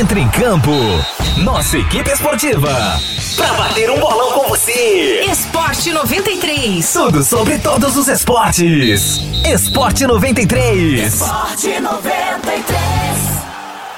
Entre em campo. Nossa equipe esportiva. Pra bater um bolão com você. Esporte 93. Tudo sobre todos os esportes. Esporte 93. Esporte 93.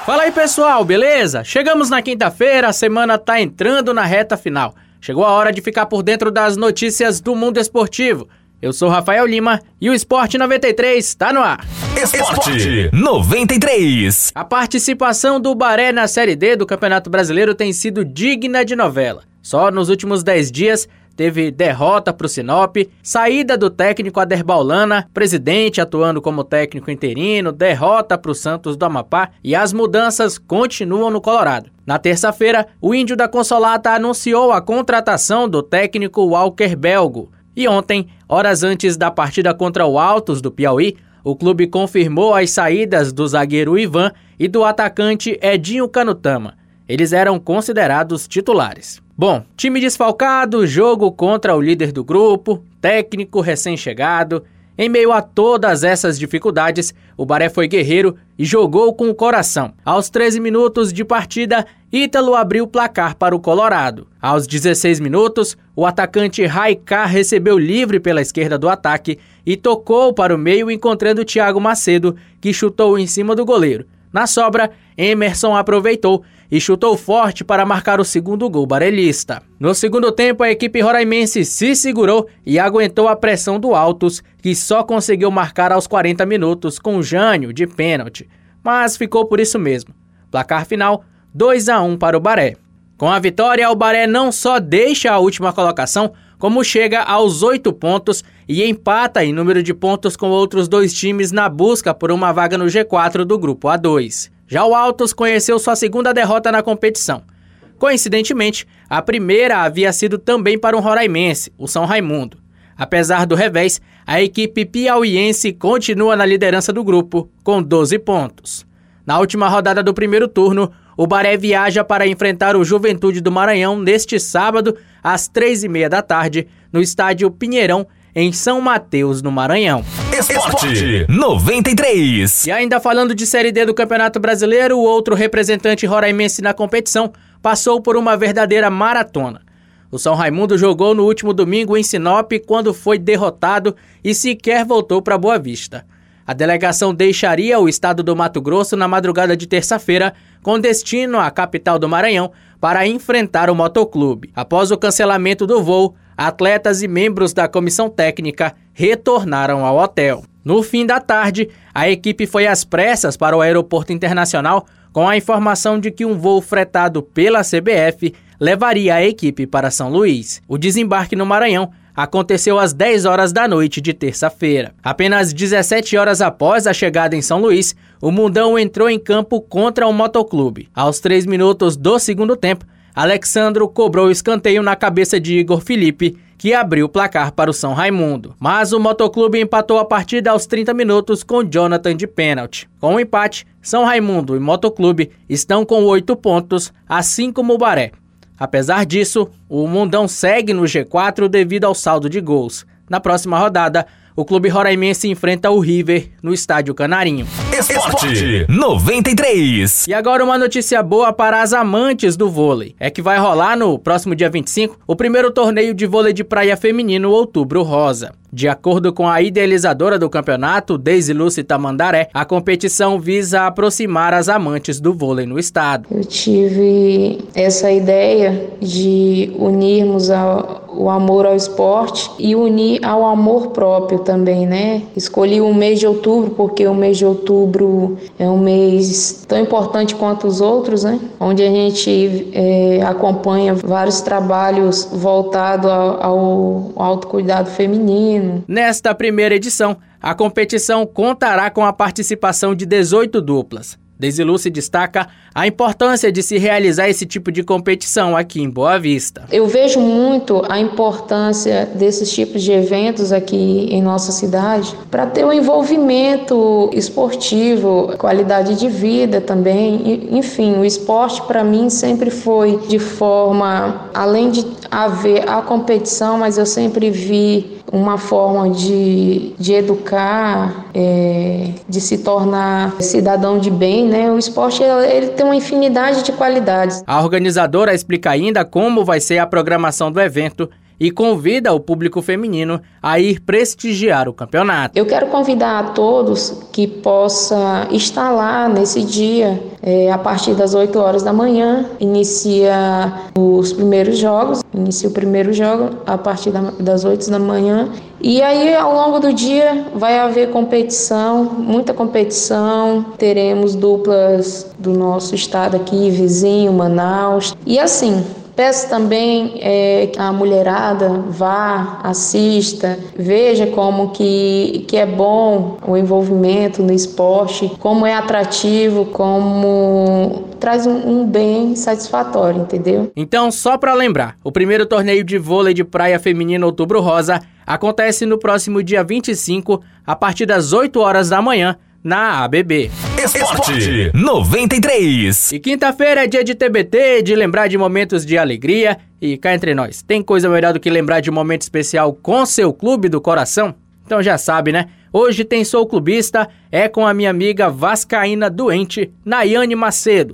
Fala aí pessoal, beleza? Chegamos na quinta-feira, a semana tá entrando na reta final. Chegou a hora de ficar por dentro das notícias do mundo esportivo. Eu sou Rafael Lima e o Esporte 93 está no ar. Esporte 93. A participação do Baré na Série D do Campeonato Brasileiro tem sido digna de novela. Só nos últimos 10 dias teve derrota para o Sinop, saída do técnico Aderbal Lana, presidente atuando como técnico interino, derrota para o Santos do Amapá e as mudanças continuam no Colorado. Na terça-feira, o Índio da Consolata anunciou a contratação do técnico Walker Belgo. E ontem, horas antes da partida contra o Altos do Piauí, o clube confirmou as saídas do zagueiro Ivan e do atacante Edinho Canutama. Eles eram considerados titulares. Bom, time desfalcado, jogo contra o líder do grupo, técnico recém-chegado, em meio a todas essas dificuldades, o Baré foi guerreiro e jogou com o coração. Aos 13 minutos de partida, Ítalo abriu o placar para o Colorado. Aos 16 minutos, o atacante Raikar recebeu livre pela esquerda do ataque e tocou para o meio encontrando Thiago Macedo, que chutou em cima do goleiro. Na sobra, Emerson aproveitou e chutou forte para marcar o segundo gol barelista. No segundo tempo, a equipe roraimense se segurou e aguentou a pressão do Altos, que só conseguiu marcar aos 40 minutos com Jânio de pênalti, mas ficou por isso mesmo. Placar final: 2 a 1 para o Baré. Com a vitória, o Baré não só deixa a última colocação, como chega aos oito pontos e empata em número de pontos com outros dois times na busca por uma vaga no G4 do Grupo A2. Já o Altos conheceu sua segunda derrota na competição. Coincidentemente, a primeira havia sido também para um roraimense, o São Raimundo. Apesar do revés, a equipe piauiense continua na liderança do grupo, com 12 pontos. Na última rodada do primeiro turno, o Baré viaja para enfrentar o Juventude do Maranhão neste sábado, às três e meia da tarde, no estádio Pinheirão, em São Mateus, no Maranhão. Esporte 93. E ainda falando de Série D do Campeonato Brasileiro, o outro representante roraimense na competição passou por uma verdadeira maratona. O São Raimundo jogou no último domingo em Sinop quando foi derrotado e sequer voltou para Boa Vista. A delegação deixaria o estado do Mato Grosso na madrugada de terça-feira, com destino à capital do Maranhão, para enfrentar o motoclube. Após o cancelamento do voo, atletas e membros da comissão técnica retornaram ao hotel. No fim da tarde, a equipe foi às pressas para o aeroporto internacional com a informação de que um voo fretado pela CBF levaria a equipe para São Luís. O desembarque no Maranhão aconteceu às 10 horas da noite de terça-feira. Apenas 17 horas após a chegada em São Luís, o Mundão entrou em campo contra o Motoclube. Aos 3 minutos do segundo tempo, Alexandro cobrou o escanteio na cabeça de Igor Felipe, que abriu o placar para o São Raimundo. Mas o Motoclube empatou a partida aos 30 minutos com Jonathan de pênalti. Com o empate, São Raimundo e Motoclube estão com 8 pontos, assim como o Baré. Apesar disso, o Mundão segue no G4 devido ao saldo de gols. Na próxima rodada, o clube roraimense enfrenta o River no estádio Canarinho. Esporte 93. E agora uma notícia boa para as amantes do vôlei. É que vai rolar no próximo dia 25 o primeiro torneio de vôlei de praia feminino Outubro Rosa. De acordo com a idealizadora do campeonato, Deise Lúcia Tamandaré, a competição visa aproximar as amantes do vôlei no estado. Eu tive essa ideia de unirmos a, o amor ao esporte e unir ao amor próprio também, né? Escolhi o mês de outubro porque o mês de outubro é um mês tão importante quanto os outros, né? Onde a gente é, acompanha vários trabalhos voltados ao, ao autocuidado feminino Nesta primeira edição, a competição contará com a participação de 18 duplas. Desilu se destaca a importância de se realizar esse tipo de competição aqui em Boa Vista. Eu vejo muito a importância desses tipos de eventos aqui em nossa cidade para ter um envolvimento esportivo, qualidade de vida também. Enfim, o esporte para mim sempre foi de forma, além de haver a competição, mas eu sempre vi uma forma de, de educar, é, de se tornar cidadão de bem, né? O esporte ele tem uma infinidade de qualidades. A organizadora explica ainda como vai ser a programação do evento e convida o público feminino a ir prestigiar o campeonato. Eu quero convidar a todos que possa estar lá nesse dia, é, a partir das 8 horas da manhã, inicia os primeiros jogos, inicia o primeiro jogo a partir das 8 da manhã e aí, ao longo do dia, vai haver competição, muita competição. Teremos duplas do nosso estado aqui, vizinho, Manaus. E assim, Peço também é, que a mulherada vá, assista, veja como que, que é bom o envolvimento no esporte, como é atrativo, como traz um, um bem satisfatório, entendeu? Então, só para lembrar, o primeiro torneio de vôlei de praia feminino Outubro Rosa acontece no próximo dia 25, a partir das 8 horas da manhã, na ABB. Esporte 93. E quinta-feira é dia de TBT, de lembrar de momentos de alegria. E cá entre nós, tem coisa melhor do que lembrar de um momento especial com seu clube do coração? Então já sabe, né? Hoje tem Sou Clubista, é com a minha amiga vascaína doente, Nayane Macedo.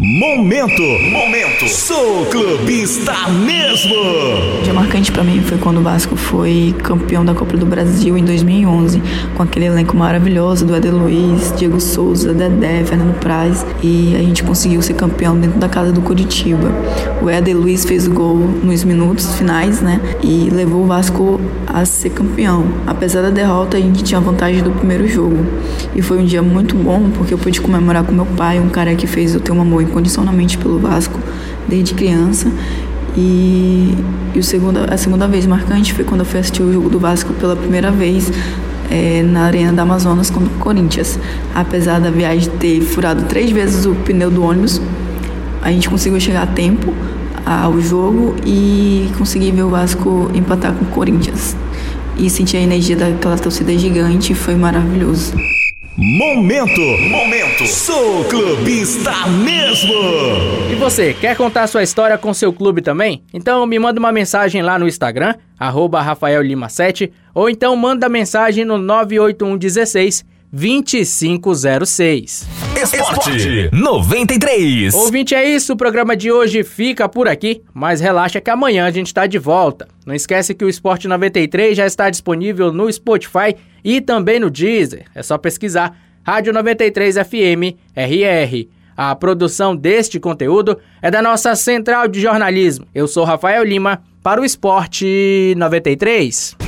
Momento, momento, sou clubista mesmo. O dia marcante para mim foi quando o Vasco foi campeão da Copa do Brasil em 2011, com aquele elenco maravilhoso do Eder Luiz, Diego Souza, Dedé, Fernando Praz, e a gente conseguiu ser campeão dentro da casa do Curitiba. O Eder Luiz fez o gol nos minutos finais, né, e levou o Vasco a ser campeão. Apesar da derrota, a gente tinha vantagem do primeiro jogo. E foi um dia muito bom porque eu pude comemorar com meu pai, um cara que fez eu ter um amor incondicionalmente pelo Vasco desde criança. E, e o segunda, a segunda vez marcante foi quando eu fui assistir o jogo do Vasco pela primeira vez é, na Arena da Amazonas contra o Corinthians. Apesar da viagem ter furado três vezes o pneu do ônibus, a gente conseguiu chegar a tempo ao jogo e conseguir ver o Vasco empatar com o Corinthians. E sentir a energia daquela torcida gigante foi maravilhoso. Momento, momento, sou clubista mesmo. E você, quer contar sua história com seu clube também? Então me manda uma mensagem lá no Instagram, arroba Rafael Lima 7, ou então manda mensagem no 98116 2506. Esporte 93. Ouvinte, é isso. O programa de hoje fica por aqui, mas relaxa que amanhã a gente está de volta. Não esquece que o Esporte 93 já está disponível no Spotify e também no Deezer. É só pesquisar Rádio 93 FM RR. A produção deste conteúdo é da nossa central de jornalismo. Eu sou Rafael Lima para o Esporte 93.